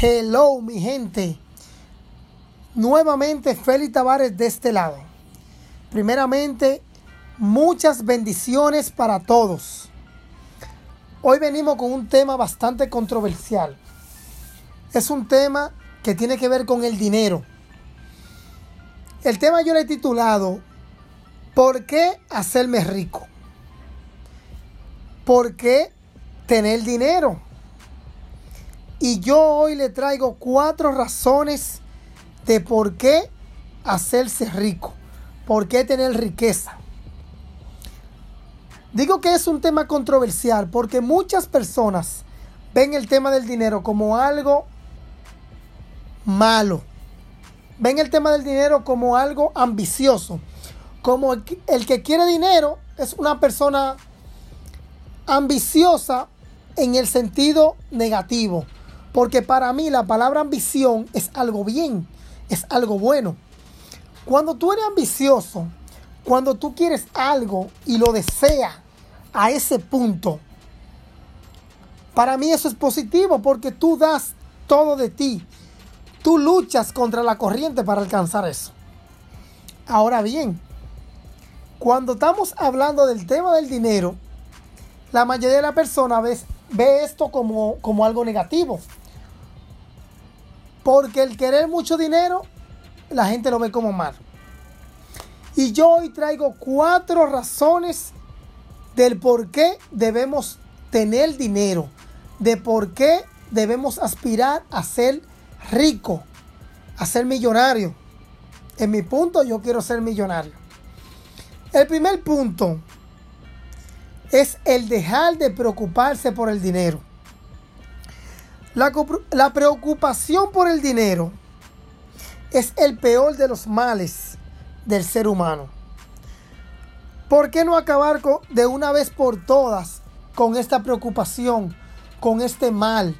Hello, mi gente. Nuevamente, Félix Tavares de este lado. Primeramente, muchas bendiciones para todos. Hoy venimos con un tema bastante controversial. Es un tema que tiene que ver con el dinero. El tema yo le he titulado ¿Por qué hacerme rico? ¿Por qué tener dinero? Y yo hoy le traigo cuatro razones de por qué hacerse rico, por qué tener riqueza. Digo que es un tema controversial porque muchas personas ven el tema del dinero como algo malo. Ven el tema del dinero como algo ambicioso. Como el que, quiere dinero es una persona ambiciosa en el sentido negativo. Porque para mí la palabra ambición es algo bien, es algo bueno. Cuando tú eres ambicioso, cuando tú quieres algo y lo deseas a ese punto, para mí eso es positivo porque tú das todo de ti. Tú luchas contra la corriente para alcanzar eso. Ahora bien, cuando estamos hablando del tema del dinero, la mayoría de las personas ve, esto como, como algo negativo. Porque el querer mucho dinero, la gente lo ve como mal. Y yo hoy traigo cuatro razones del por qué debemos tener dinero, de por qué debemos aspirar a ser rico, a ser millonario. En mi punto yo quiero ser millonario. El primer punto es el dejar de preocuparse por el dinero. La, preocupación por el dinero es el peor de los males del ser humano. ¿Por qué no acabar de una vez por todas con esta preocupación, con este mal,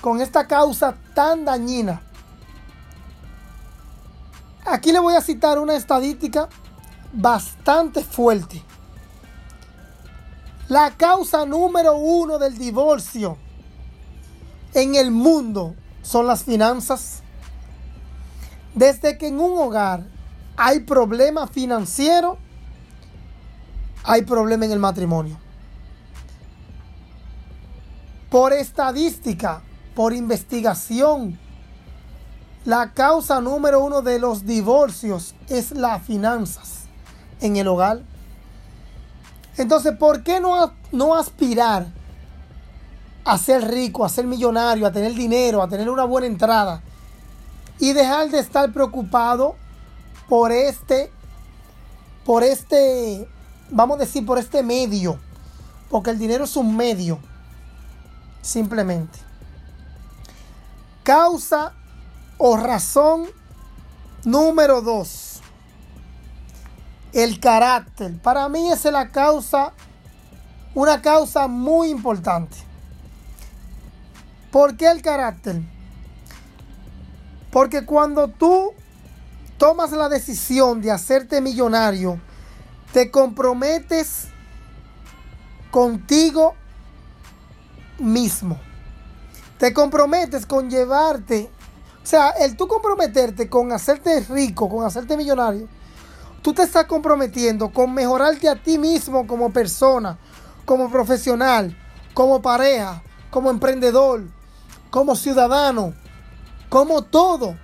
con esta causa tan dañina? Aquí le voy a citar una estadística bastante fuerte. La causa número uno del divorcio en el mundo son las finanzas. Desde que en un hogar hay problema financiero, hay problema en el matrimonio. Por estadística, por investigación, la causa número uno de los divorcios es las finanzas en el hogar. Entonces, ¿por qué no, no aspirar a ser rico, a ser millonario, a tener dinero, a tener una buena entrada y dejar de estar preocupado por este, por este, vamos a decir, por este medio, porque el dinero es un medio, simplemente. Causa o razón número dos, el carácter. Para mí es la causa, una causa muy importante. ¿Por qué el carácter? Porque cuando tú tomas la decisión de hacerte millonario, te comprometes contigo mismo. Te comprometes con llevarte, o sea, el tú comprometerte con hacerte rico, con hacerte millonario, tú te estás comprometiendo con mejorarte a ti mismo como persona, como profesional, como pareja, como emprendedor, como ciudadano, como todo.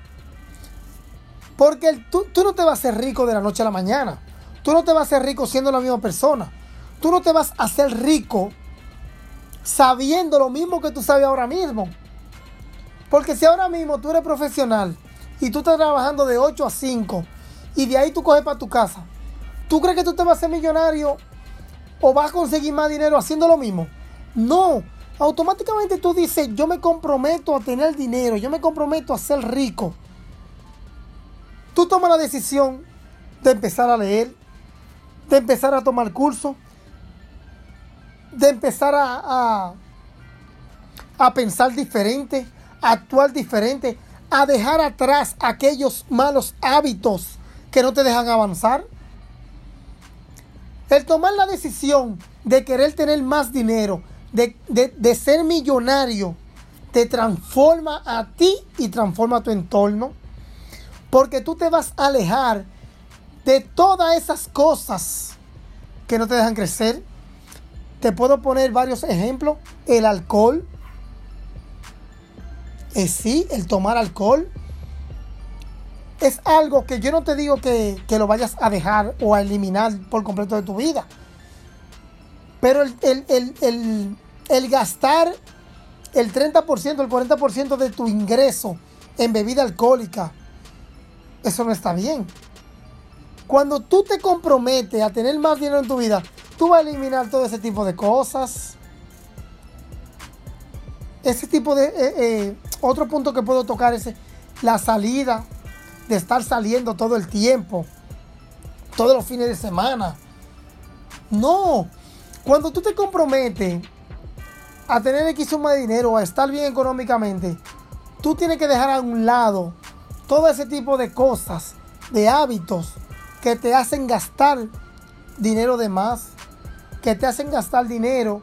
Porque tú, tú no te vas a hacer rico de la noche a la mañana. Tú no te vas a hacer rico siendo la misma persona. Tú no te vas a hacer rico sabiendo lo mismo que tú sabes ahora mismo. Porque si ahora mismo tú eres profesional y tú estás trabajando de 8 a 5 y de ahí tú coges para tu casa, ¿tú crees que tú te vas a ser millonario o vas a conseguir más dinero haciendo lo mismo? No, automáticamente tú dices, yo me comprometo a tener dinero, yo me comprometo a ser rico. Tú tomas la decisión de empezar a leer, de empezar a tomar curso, de empezar a, a, pensar diferente, a actuar diferente, a dejar atrás aquellos malos hábitos que no te dejan avanzar. El tomar la decisión de querer tener más dinero, de, ser millonario, te transforma a ti y transforma a tu entorno. Porque tú te vas a alejar de todas esas cosas que no te dejan crecer. Te puedo poner varios ejemplos. El alcohol. Eh, sí, el tomar alcohol. Es algo que yo no te digo que, que lo vayas a dejar o a eliminar por completo de tu vida. Pero el, el, el, el gastar el 30%, el 40% de tu ingreso en bebida alcohólica, eso no está bien. Cuando tú te comprometes a tener más dinero en tu vida, tú vas a eliminar todo ese tipo de cosas. Ese tipo de... Eh, eh, otro punto que puedo tocar es la salida, de estar saliendo todo el tiempo, todos los fines de semana. No, cuando tú te comprometes a tener X suma de dinero, a estar bien económicamente, tú tienes que dejar a un lado todo ese tipo de cosas, de hábitos que te hacen gastar dinero de más, que te hacen gastar dinero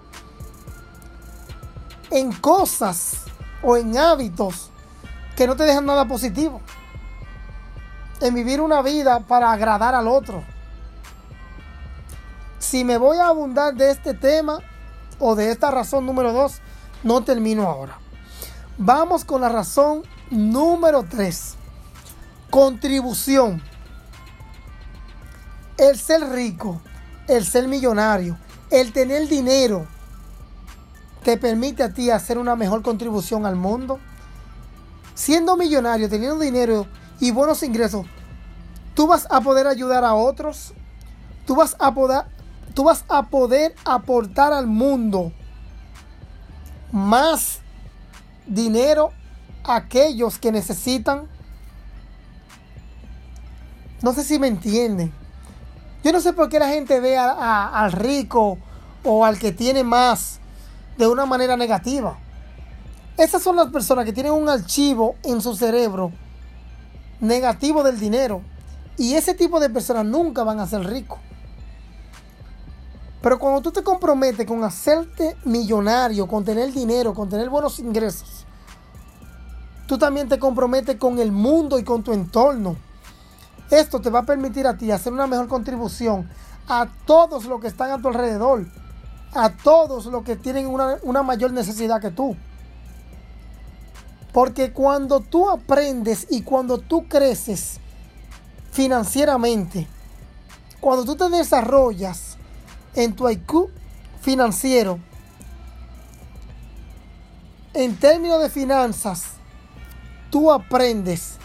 en cosas o en hábitos que no te dejan nada positivo. En vivir una vida para agradar al otro. Si me voy a abundar de este tema, o de esta razón número 2 no termino ahora. Vamos con la razón número 3. Contribución. El ser rico, el ser millonario, el tener dinero, te permite a ti hacer una mejor contribución al mundo. Siendo millonario, teniendo dinero y buenos ingresos, tú vas a poder ayudar a otros. Tú vas a poder, tú vas a poder aportar al mundo más dinero a aquellos que necesitan. No sé si me entienden. Yo no sé por qué la gente ve al rico o al que tiene más de una manera negativa. Esas son las personas que tienen un archivo en su cerebro negativo del dinero. Y ese tipo de personas nunca van a ser ricos. Pero cuando tú te comprometes con hacerte millonario, con tener dinero, con tener buenos ingresos, tú también te comprometes con el mundo y con tu entorno. Esto te va a permitir a ti hacer una mejor contribución a todos los que están a tu alrededor, a todos los que tienen una, una mayor necesidad que tú. Porque cuando tú aprendes y cuando tú creces financieramente, cuando tú te desarrollas, en tu IQ financiero, en términos de finanzas, tú aprendes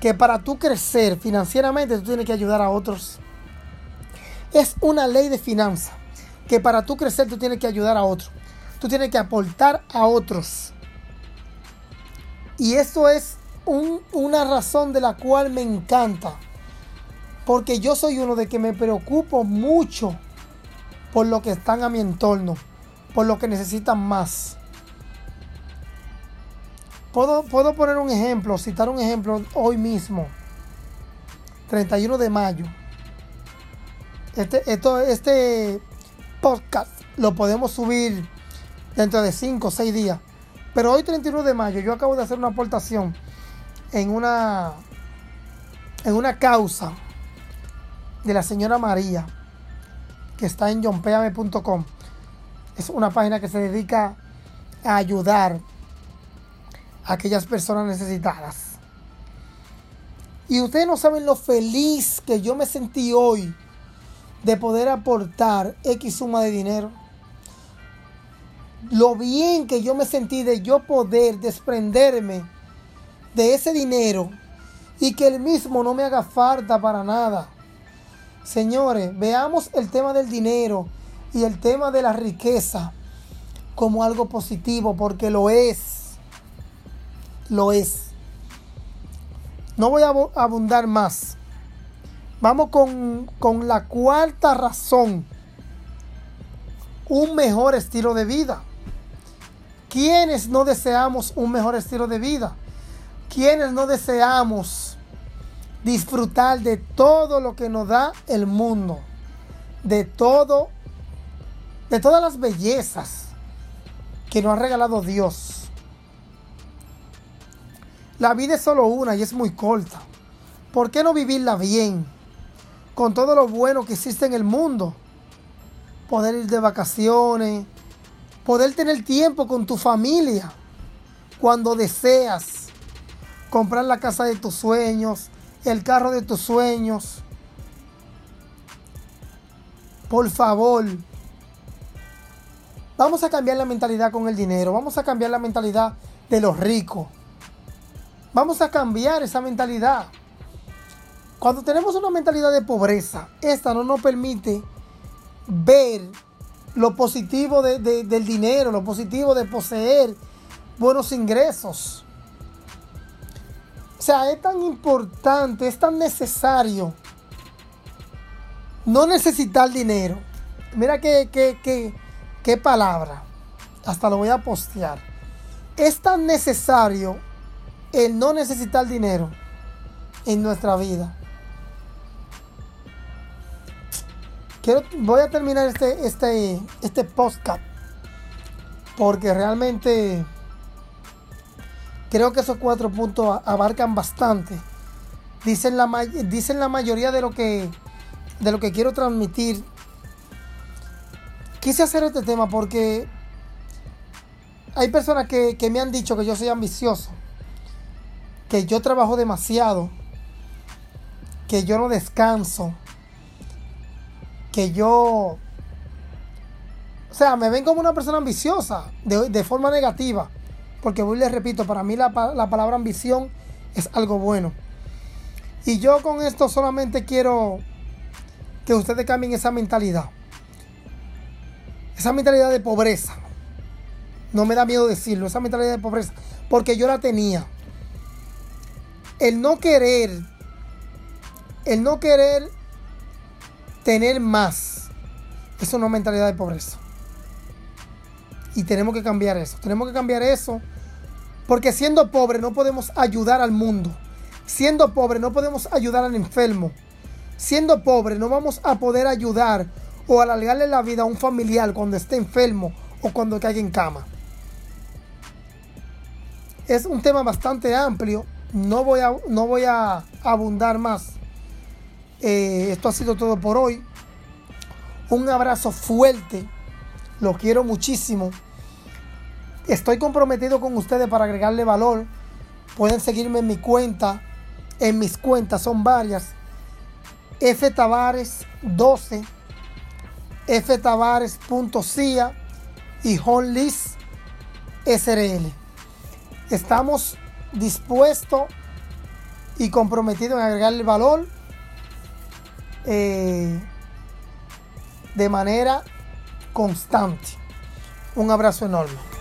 que para tú crecer financieramente tú tienes que ayudar a otros. Es una ley de finanzas que para tú crecer tú tienes que ayudar a otros. Tú tienes que aportar a otros. Y eso es una razón de la cual me encanta porque yo soy uno de que me preocupo mucho por lo que están a mi entorno, por lo que necesitan más. Puedo, puedo poner un ejemplo, citar un ejemplo hoy mismo, 31 de mayo. Este, esto, este podcast lo podemos subir dentro de 5 o 6 días. Pero hoy 31 de mayo yo acabo de hacer una aportación en una, en una causa de la señora María, que está en johnpeame.com. Es una página que se dedica a ayudar a aquellas personas necesitadas. Y ustedes no saben lo feliz que yo me sentí hoy de poder aportar X suma de dinero. Lo bien que yo me sentí de yo poder desprenderme de ese dinero y que el mismo no me haga falta para nada. Señores, veamos el tema del dinero y el tema de la riqueza como algo positivo, porque lo es. Lo es. No voy a abundar más. Vamos con, con la cuarta razón. Un mejor estilo de vida. ¿Quiénes no deseamos un mejor estilo de vida? ¿Quiénes no deseamos disfrutar de todo lo que nos da el mundo, de todo, de todas las bellezas que nos ha regalado Dios. La vida es solo una y es muy corta. ¿Por qué no vivirla bien? Con todo lo bueno que existe en el mundo. Poder ir de vacaciones, poder tener tiempo con tu familia cuando deseas, comprar la casa de tus sueños, el carro de tus sueños. Por favor, vamos a cambiar la mentalidad con el dinero, vamos a cambiar la mentalidad de los ricos. Vamos a cambiar esa mentalidad. Cuando tenemos una mentalidad de pobreza, esta no nos permite ver lo positivo del dinero, lo positivo de poseer buenos ingresos. O sea, es tan importante, es tan necesario no necesitar dinero. Mira qué, qué, qué palabra. Hasta lo voy a postear. Es tan necesario el no necesitar dinero en nuestra vida. Quiero, voy a terminar este, este, este podcast porque realmente creo que esos cuatro puntos abarcan bastante. Dicen la, dicen la mayoría de lo, que, de lo que quiero transmitir. Quise hacer este tema porque hay personas que, que me han dicho que yo soy ambicioso que yo trabajo demasiado, que yo no descanso, que yo, o sea, me ven como una persona ambiciosa de, forma negativa, porque voy les repito, para mí la, la palabra ambición es algo bueno. Y yo con esto solamente quiero que ustedes cambien esa mentalidad. Esa mentalidad de pobreza. No me da miedo decirlo, esa mentalidad de pobreza. Porque yo la tenía el no querer, el no querer tener más, es una mentalidad de pobreza. Y tenemos que cambiar eso. Tenemos que cambiar eso. Porque siendo pobre no podemos ayudar al mundo. Siendo pobre no podemos ayudar al enfermo. Siendo pobre no vamos a poder ayudar o alargarle la vida a un familiar cuando esté enfermo o cuando caiga en cama. Es un tema bastante amplio no voy a, no voy a abundar más. Eh, esto ha sido todo por hoy. Un abrazo fuerte. Los quiero muchísimo. Estoy comprometido con ustedes para agregarle valor. Pueden seguirme en mi cuenta. En mis cuentas son varias. F Tavares 12. F Tavares.cia y Honlis SRL. Estamos dispuesto y comprometido en agregarle valor eh, de manera constante. Un abrazo enorme.